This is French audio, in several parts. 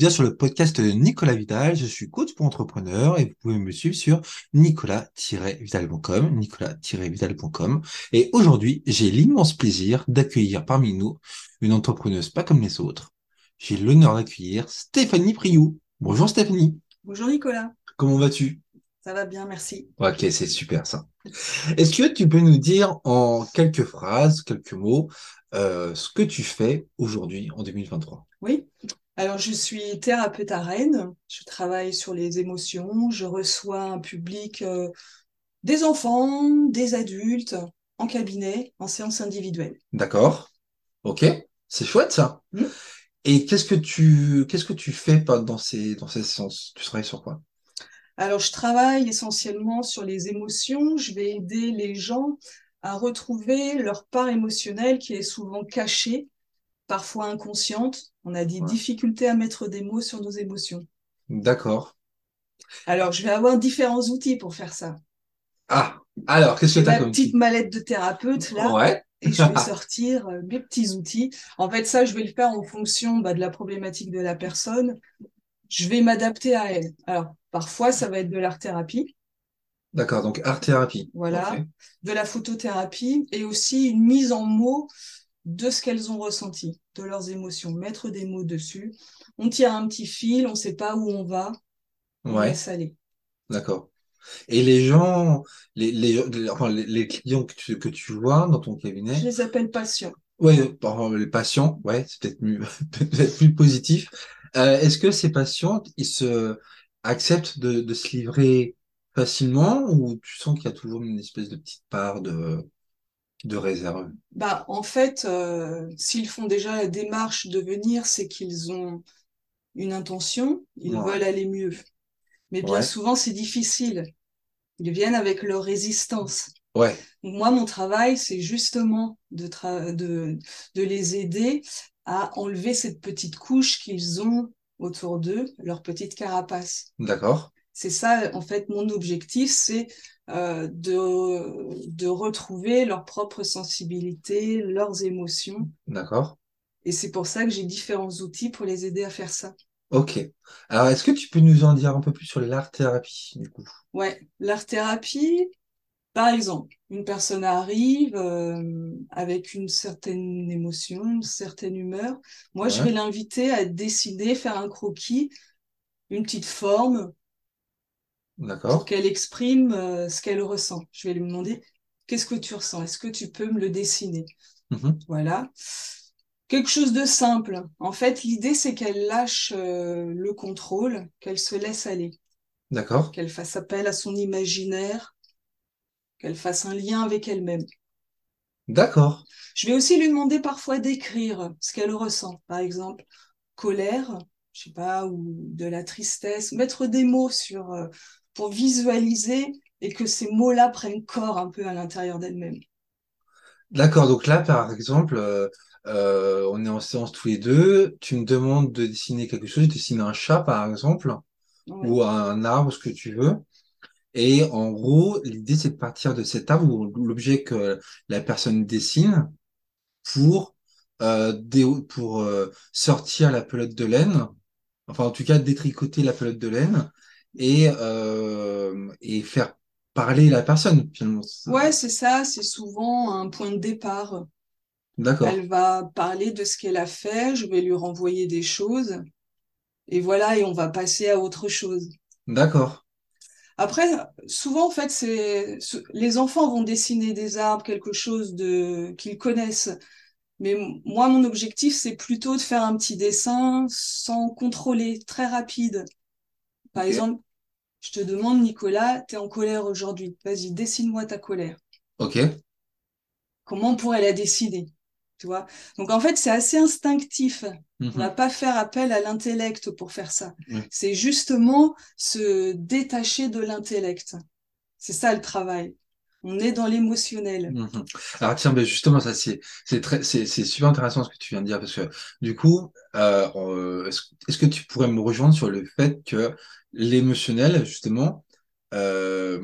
bien sur le podcast de Nicolas Vidal. Je suis coach pour entrepreneurs et vous pouvez me suivre sur nicolas-vidal.com, nicolas-vidal.com. Et aujourd'hui, j'ai l'immense plaisir d'accueillir parmi nous une entrepreneuse pas comme les autres. J'ai l'honneur d'accueillir Stéphanie Priou. Bonjour Stéphanie. Bonjour Nicolas. Comment vas-tu? Ça va bien, merci. Ok, c'est super ça. Est-ce que tu peux nous dire en quelques phrases, quelques mots, euh, ce que tu fais aujourd'hui en 2023 Oui. Alors, je suis thérapeute à Rennes. Je travaille sur les émotions. Je reçois un public euh, des enfants, des adultes, en cabinet, en séance individuelle. D'accord. Ok. C'est chouette ça. Hmm. Et qu'est-ce que tu qu'est-ce que tu fais dans ces dans ces séances? Tu travailles sur quoi? Alors, je travaille essentiellement sur les émotions. Je vais aider les gens à retrouver leur part émotionnelle qui est souvent cachée, parfois inconsciente. On a des Ouais. difficultés à mettre des mots sur nos émotions. D'accord. Alors, je vais avoir différents outils pour faire ça. Ah, alors qu'est-ce que tu as comme petite mallette de thérapeute là. Ouais. et je vais sortir euh, mes petits outils. En fait, ça, je vais le faire en fonction bah, de la problématique de la personne. Je vais m'adapter à elle. Alors, parfois, ça va être de l'art-thérapie, D'accord. Donc art thérapie. voilà, de la photothérapie et aussi une mise en mots de ce qu'elles ont ressenti, de leurs émotions, mettre des mots dessus. On tire un petit fil, on ne sait pas où on va, on Ouais. laisse aller. D'accord. Et les gens, les les les, enfin, les, les clients que tu que tu vois dans ton Je cabinet, les appelle patients. exemple, les patients, ouais, c'est peut-être mieux, peut-être plus positif. Euh, est-ce que ces patients, ils se acceptent de de se livrer facilement ou tu sens qu'il y a toujours une espèce de petite part de de réserve? Bah, en fait, euh, s'ils font déjà la démarche de venir, c'est qu'ils ont une intention, ils Ouais. veulent aller mieux. Mais bien Ouais. souvent, c'est difficile. Ils viennent avec leur résistance. Ouais. Moi, mon travail, c'est justement de, tra- de, de les aider à enlever cette petite couche qu'ils ont autour d'eux, leur petite carapace. D'accord. C'est ça, en fait, mon objectif, c'est euh, de, de retrouver leur propre sensibilité, leurs émotions. D'accord. Et c'est pour ça que j'ai différents outils pour les aider à faire ça. Ok. Alors, est-ce que tu peux nous en dire un peu plus sur l'art thérapie, du coup? Ouais, l'art-thérapie, par exemple, une personne arrive euh, avec une certaine émotion, une certaine humeur. Moi, je vais l'inviter à dessiner, faire un croquis, une petite forme pour D'accord. qu'elle exprime euh, ce qu'elle ressent. Je vais lui demander, qu'est-ce que tu ressens? Est-ce que tu peux me le dessiner? Mhm. Voilà. Quelque chose de simple. En fait, l'idée, c'est qu'elle lâche euh, le contrôle, qu'elle se laisse aller, D'accord. qu'elle fasse appel à son imaginaire, qu'elle fasse un lien avec elle-même. D'accord. Je vais aussi lui demander parfois d'écrire ce qu'elle ressent. Par exemple, colère, je sais pas, ou de la tristesse, mettre des mots sur, euh, pour visualiser et que ces mots-là prennent corps un peu à l'intérieur d'elle-même. D'accord, donc là, par exemple, euh, euh, on est en séance tous les deux, tu me demandes de dessiner quelque chose, de dessiner un chat, par exemple, Ouais. ou un arbre, ce que tu veux. Et en gros, l'idée, c'est de partir de cet arbre ou l'objet que la personne dessine pour, euh, dé- pour euh, sortir la pelote de laine, enfin, en tout cas, détricoter la pelote de laine et, euh, et faire parler la personne, finalement. Ouais, c'est ça, c'est souvent un point de départ. D'accord. Elle va parler de ce qu'elle a fait, je vais lui renvoyer des choses, et voilà, et on va passer à autre chose. D'accord. Après, souvent, en fait, c'est ce- les enfants vont dessiner des arbres, quelque chose de qu'ils connaissent. Mais moi, mon objectif, c'est plutôt de faire un petit dessin sans contrôler, très rapide. Par exemple, je te demande, Nicolas, t'es en colère aujourd'hui. Vas-y, dessine-moi ta colère. Ok. Comment on pourrait la dessiner? Tu vois? Donc, en fait, c'est assez instinctif. On Mhm. va pas faire appel à l'intellect pour faire ça. Ouais. C'est justement se détacher de l'intellect. C'est ça le travail. On est dans l'émotionnel. Mhm. Alors tiens, ben justement, ça c'est c'est super intéressant ce que tu viens de dire parce que du coup, euh, est-ce que tu pourrais me rejoindre sur le fait que l'émotionnel justement euh,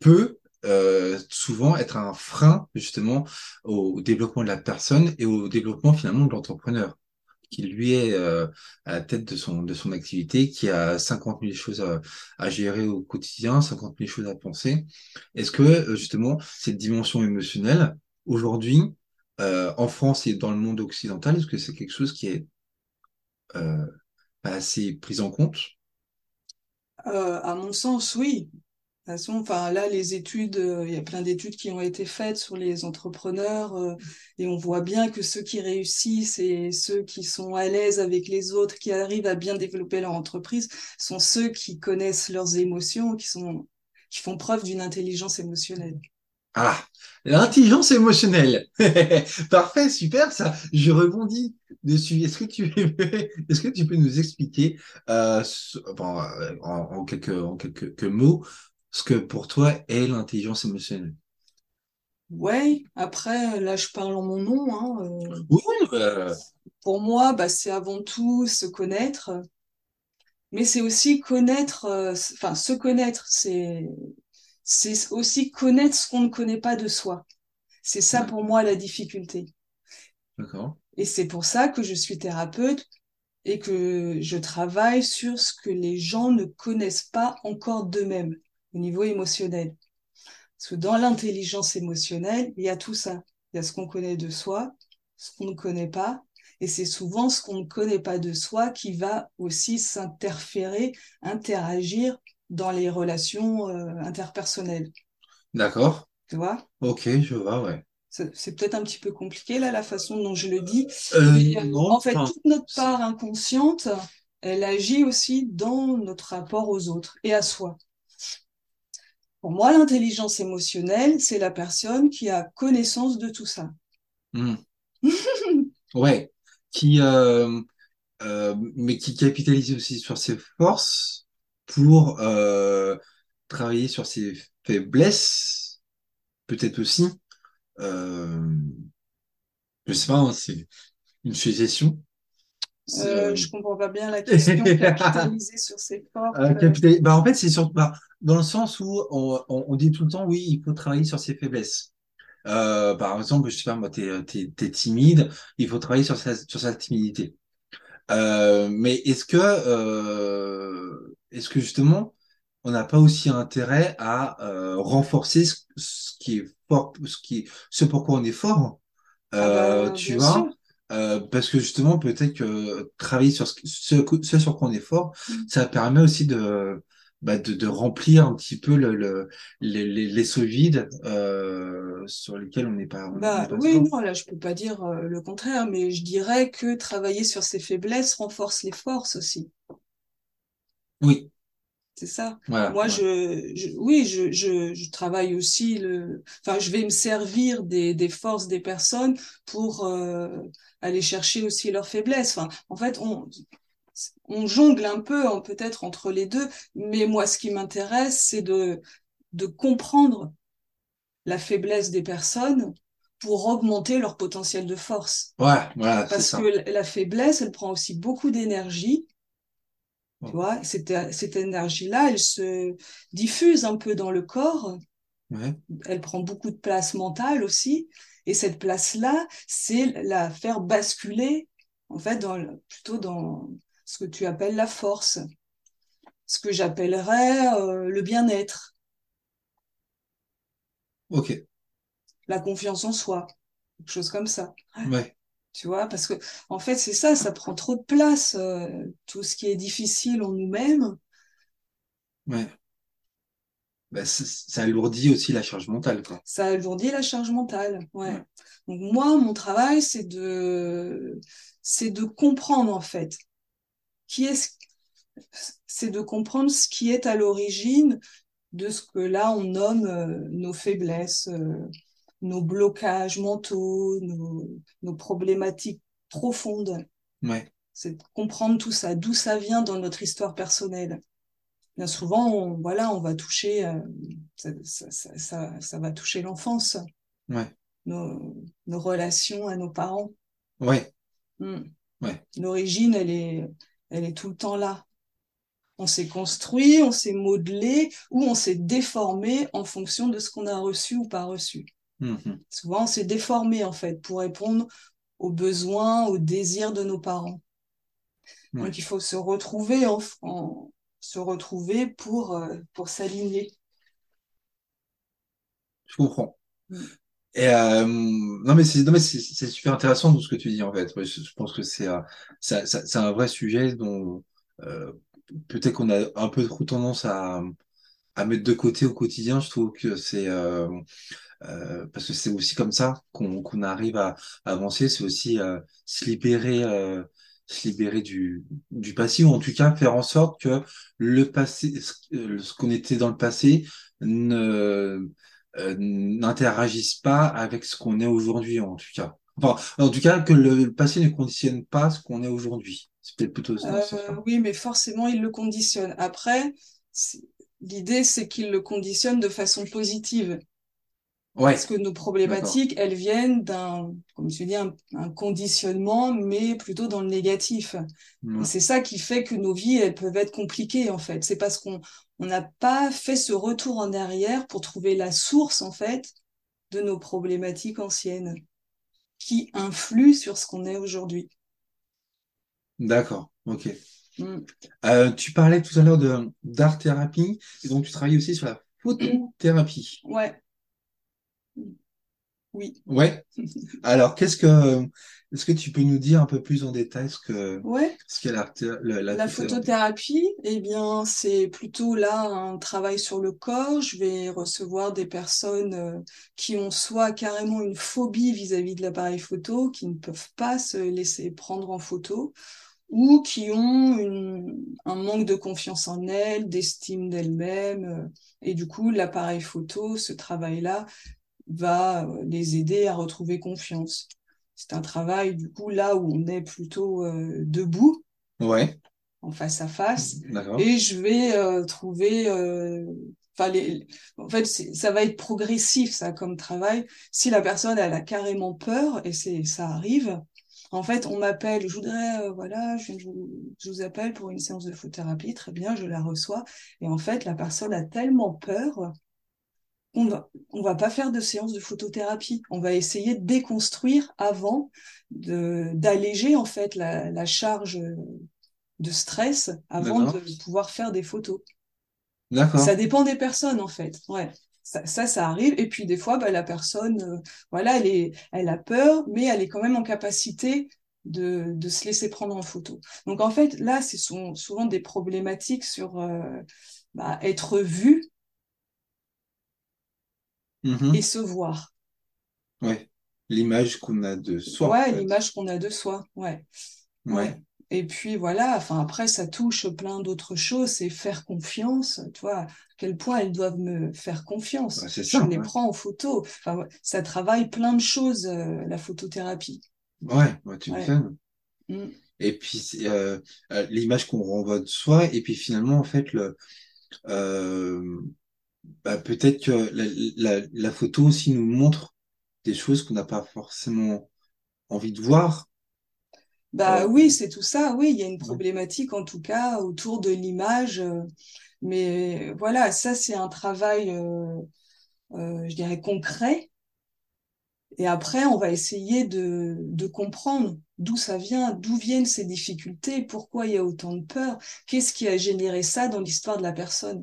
peut euh, souvent être un frein justement au développement de la personne et au développement finalement de l'entrepreneur? Qui lui est euh, à la tête de son, de son activité, qui a 50 000 choses à, gérer au quotidien, 50 000 choses à penser. Est-ce que euh, justement cette dimension émotionnelle, aujourd'hui, euh, en France et dans le monde occidental, est-ce que c'est quelque chose qui est euh, assez pris en compte? À mon sens, oui. De toute façon, enfin là, les études, euh, il y a plein d'études qui ont été faites sur les entrepreneurs euh, et on voit bien que ceux qui réussissent et ceux qui sont à l'aise avec les autres, qui arrivent à bien développer leur entreprise, sont ceux qui connaissent leurs émotions, qui sont, qui font preuve d'une intelligence émotionnelle. Ah, l'intelligence émotionnelle. Parfait, super, ça. Je rebondis dessus. Est-ce que tu, est-ce que tu peux nous expliquer, euh, euh, en, en quelques, en quelques que mots, ce que pour toi est l'intelligence émotionnelle? Ouais, après, là, je parle en mon nom, hein, euh, Oui, euh, pour moi, bah, c'est avant tout se connaître, mais c'est aussi connaître, euh, enfin, se connaître, c'est c'est aussi connaître ce qu'on ne connaît pas de soi. C'est ça ouais, pour moi la difficulté. d'accord, Et c'est pour ça que je suis thérapeute et que je travaille sur ce que les gens ne connaissent pas encore d'eux-mêmes au niveau émotionnel. Parce que dans l'intelligence émotionnelle, il y a tout ça. Il y a ce qu'on connaît de soi, ce qu'on ne connaît pas. Et c'est souvent ce qu'on ne connaît pas de soi qui va aussi s'interférer, interagir dans les relations euh, interpersonnelles. d'accord. Tu vois? Ok, je vois, ouais. C'est peut-être un petit peu compliqué là, la façon dont je le dis, Euh, mais non, en fait, toute notre part inconsciente, elle agit aussi dans notre rapport aux autres et à soi. Pour moi, l'intelligence émotionnelle, c'est la personne qui a connaissance de tout ça. hmm, ouais, qui, euh, euh, mais qui capitalise aussi sur ses forces pour euh, travailler sur ses faiblesses, peut-être aussi. Euh, je sais pas, hein, c'est une suggestion. Euh, je comprends pas bien la question, capitaliser sur ses forces. euh, bah, en fait, c'est sur, bah, dans le sens où on, on, on dit tout le temps, oui, il faut travailler sur ses faiblesses. Euh, par exemple, je sais pas, moi, t'es, t'es timide, il faut travailler sur sa, sur sa timidité. Euh, mais est-ce que, euh, est-ce que justement, on n'a pas aussi intérêt à euh, renforcer ce, ce qui est fort, ce qui, ce pourquoi on est fort, Ah bah, tu sûr. Euh, parce que justement, peut-être que travailler sur ce, ce, ce sur quoi on est fort, ça permet aussi de, bah, de, de remplir un petit peu le, le, les, les, les seaux vides euh, sur lesquels on n'est pas, on Bah pas oui, non, là je peux pas dire euh, le contraire, mais je dirais que travailler sur ses faiblesses renforce les forces aussi. Oui, C'est ça. voilà, Moi, ouais. je, je oui, je, je, je travaille aussi le, enfin, je vais me servir des, des forces des personnes pour euh, aller chercher aussi leurs faiblesses. Enfin, en fait, on, on jongle un peu hein, peut-être entre les deux, mais moi, ce qui m'intéresse, c'est de, de comprendre la faiblesse des personnes pour augmenter leur potentiel de force. Ouais, voilà, c'est Parce que ça. la la faiblesse, elle prend aussi beaucoup d'énergie. Tu vois, cette, cette énergie-là, elle se diffuse un peu dans le corps, Ouais, elle prend beaucoup de place mentale aussi, et cette place-là, c'est la faire basculer, en fait, dans, plutôt dans ce que tu appelles la force, ce que j'appellerais euh, le bien-être, ok, la confiance en soi, quelque chose comme ça. ouais, Tu vois, parce que en fait, c'est ça, ça prend trop de place, euh, tout ce qui est difficile en nous-mêmes. ouais. Bah, ça, alourdit aussi la charge mentale, quoi. ça alourdit la charge mentale. Ouais. Ouais, Donc moi, mon travail, c'est de, c'est de comprendre en fait qui est, ce- c'est de comprendre ce qui est à l'origine de ce que là on nomme euh, nos faiblesses, euh, nos blocages mentaux, nos, nos problématiques profondes. ouais, C'est de comprendre tout ça, d'où ça vient dans notre histoire personnelle. Bien souvent, on, voilà, on va toucher, euh, ça, ça, ça, ça, ça va toucher l'enfance ouais, nos, nos relations à nos parents. ouais, Hmm. ouais, L'origine, elle est, elle est tout le temps là. On s'est construit, on s'est modelé ou on s'est déformé en fonction de ce qu'on a reçu ou pas reçu. Mhm, Souvent, on s'est déformé en fait pour répondre aux besoins, aux désirs de nos parents. Donc il faut se retrouver en, se retrouver pour euh, pour s'aligner. Je comprends. Mm. Et euh, non mais c'est super intéressant tout ce que tu dis en fait. Je, pense que c'est c'est un vrai sujet dont euh, peut-être qu'on a un peu trop tendance à à mettre de côté au quotidien. Je trouve que c'est euh, euh, parce que c'est aussi comme ça qu'on arrive à, avancer. C'est aussi euh, se libérer se libérer du passé ou en tout cas faire en sorte que le passé ce qu'on était dans le passé ne euh, n'interagissent pas avec ce qu'on est aujourd'hui, en tout cas. En tout cas, que le passé ne conditionne pas ce qu'on est aujourd'hui. C'est peut-être plutôt ça. Euh, oui, mais forcément, il le conditionne. Après, l'idée, c'est qu'il le conditionne de façon positive. Ouais. Parce que nos problématiques, elles viennent d'un, comme je dis, un, conditionnement, mais plutôt dans le négatif. Et c'est ça qui fait que nos vies, elles peuvent être compliquées, en fait. C'est parce qu'on on n'a pas fait ce retour en arrière pour trouver la source, en fait, de nos problématiques anciennes qui influent sur ce qu'on est aujourd'hui. D'accord, ok. Mm. Euh, tu parlais tout à l'heure de d'art thérapie, et donc tu travailles aussi sur la photothérapie. Ouais. Oui. Ouais. Alors, qu'est-ce que est-ce que tu peux nous dire un peu plus en détail ce que ouais. ce qu'est la, la, la photothérapie Eh bien, c'est plutôt là un travail sur le corps. Je vais recevoir des personnes euh, qui ont soit carrément une phobie vis-à-vis de l'appareil photo, qui ne peuvent pas se laisser prendre en photo, ou qui ont une, un manque de confiance en elles, d'estime d'elles-mêmes. Euh, et du coup, l'appareil photo, ce travail-là, va euh, les aider à retrouver confiance. C'est un travail, du coup, là où on est plutôt euh, debout, ouais. en face à face, et je vais euh, trouver... Les... en fait, ça va être progressif, ça, comme travail. Si la personne, elle a carrément peur, et ça arrive, en fait, on m'appelle, je voudrais, voilà, je, je, je, vous appelle pour une séance de photothérapie, très bien, je la reçois. Et en fait, la personne a tellement peur on va, on va pas faire de séance de photothérapie. On va essayer de déconstruire avant de, d'alléger, en fait, la, la charge de stress avant de pouvoir faire des photos. D'accord. Ça dépend des personnes, en fait. Ouais. Ça, ça, arrive. Et puis, des fois, bah, la personne, euh, voilà, elle est, elle a peur, mais elle est quand même en capacité de, de se laisser prendre en photo. Donc, en fait, là, ce sont souvent des problématiques sur euh, bah, être vue Mhm. et se voir. Ouais, l'image qu'on a de soi. Ouais, l'image qu'on a de soi. Ouais. Ouais. Et puis voilà, enfin après ça touche plein d'autres choses, c'est faire confiance, tu vois, à quel point elles doivent me faire confiance. c'est Je les prends en photo. Enfin, ça travaille plein de choses, euh, la photothérapie. Ouais, ouais tu Ouais. Mm. Et puis euh, euh, l'image qu'on renvoie de soi, et puis finalement en fait le euh, bah, peut-être que la, la, la, photo aussi nous montre des choses qu'on n'a pas forcément envie de voir. Bah euh, oui, c'est tout ça. Oui, il y a une problématique en tout cas autour de l'image. Euh, mais voilà, ça c'est un travail, euh, euh, je dirais, concret. Et après, on va essayer de, de comprendre d'où ça vient, d'où viennent ces difficultés, pourquoi il y a autant de peur, qu'est-ce qui a généré ça dans l'histoire de la personne.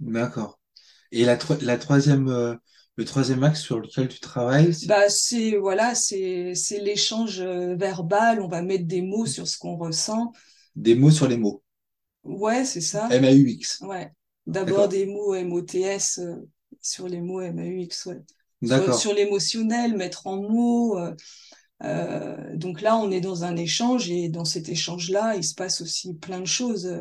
D'accord. Et la, la troisième, euh, le troisième axe sur lequel tu travailles, c'est... Bah, c'est voilà, c'est l'échange euh, verbal. On va mettre des mots sur ce qu'on ressent. Des mots sur les mots. Ouais, c'est ça. M-A-U-X. Ouais. D'abord des mots M-O-T-S euh, sur les mots M-A-U-X, ouais. Sur, sur l'émotionnel, mettre en mots. Euh, donc là, on est dans un échange et dans cet échange-là, il se passe aussi plein de choses.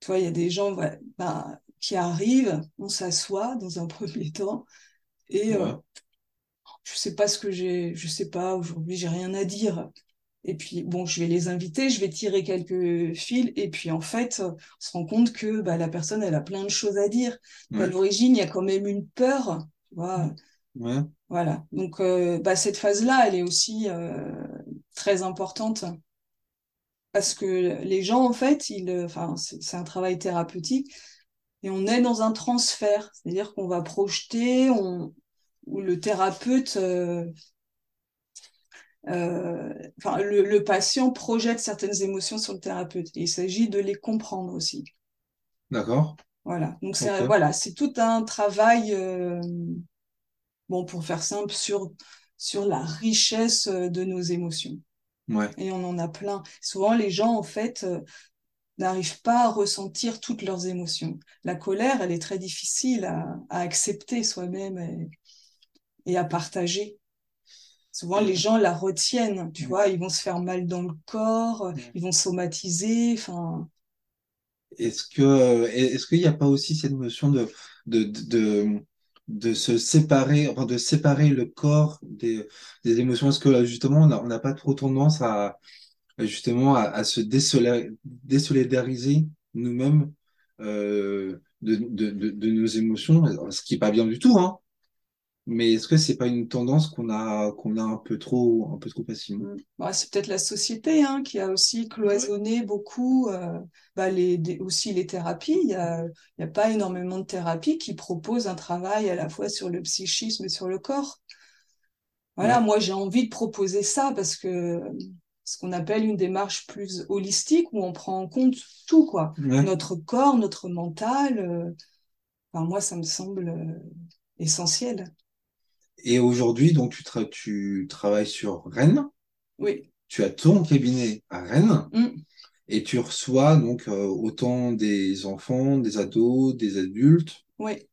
Tu vois, il y a des gens, bah, qui arrive, on s'assoit dans un premier temps et euh, je sais pas ce que j'ai, je sais pas, aujourd'hui j'ai rien à dire. Et puis bon, je vais les inviter, je vais tirer quelques fils et puis en fait, on se rend compte que bah, la personne elle a plein de choses à dire. À l'origine, il y a quand même une peur, tu vois. Ouais. Voilà. Donc euh, bah, cette phase-là, elle est aussi euh, très importante parce que les gens en fait, ils, enfin c'est un travail thérapeutique et on est dans un transfert, c'est-à-dire qu'on va projeter, on, où le thérapeute, euh, euh, enfin, le, le, patient projette certaines émotions sur le thérapeute. Et il s'agit de les comprendre aussi. D'accord. Voilà. Donc c'est okay. voilà, c'est tout un travail, euh, bon pour faire simple, sur sur la richesse de nos émotions. Ouais. Et on en a plein. Souvent les gens en fait n'arrivent pas à ressentir toutes leurs émotions. La colère, elle est très difficile à, à accepter soi-même et, et à partager. Souvent, les gens la retiennent, tu vois, ils vont se faire mal dans le corps, ils vont somatiser, enfin. Est-ce que, est-ce qu'il n'y a pas aussi cette notion de, de, de, de se séparer, enfin, de séparer le corps des, des émotions? Est-ce que, justement, on n'a pas trop tendance à, justement, à, à se désolidariser nous-mêmes, euh, de, de, de, de, nos émotions, ce qui est pas bien du tout, hein. Mais est-ce que c'est pas une tendance qu'on a qu'on a un peu trop un peu trop facilement? Bah, C'est peut-être la société hein, qui a aussi cloisonné beaucoup euh, bah, les, des, aussi les thérapies. Il y a, il y a pas énormément de thérapies qui proposent un travail à la fois sur le psychisme et sur le corps. Voilà, ouais. moi j'ai envie de proposer ça parce que ce qu'on appelle une démarche plus holistique où on prend en compte tout quoi, ouais. notre corps, notre mental. Euh, enfin, moi ça me semble euh, essentiel. Et aujourd'hui, donc, tu, tra tu, travailles sur Rennes. Oui. Tu as ton cabinet à Rennes. Mm. Et tu reçois donc euh, autant des enfants, des ados, des adultes. Oui.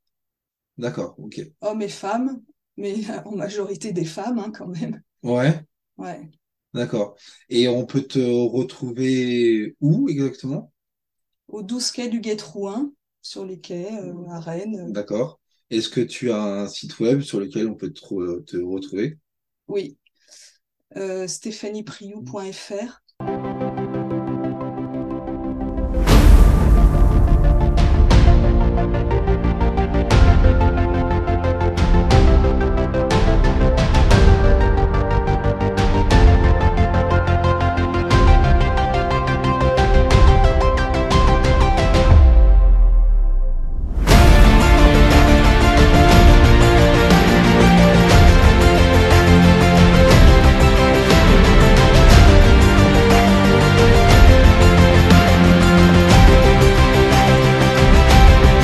D'accord, ok. Hommes et femmes, mais en majorité des femmes hein, quand même. Ouais. Ouais. D'accord. Et on peut te retrouver où exactement? Au 12 quai du Guet-Trouin, sur les quais euh, à Rennes. D'accord. Est-ce que tu as un site web sur lequel on peut te, te retrouver? Oui, euh, stéphaniepriou.fr.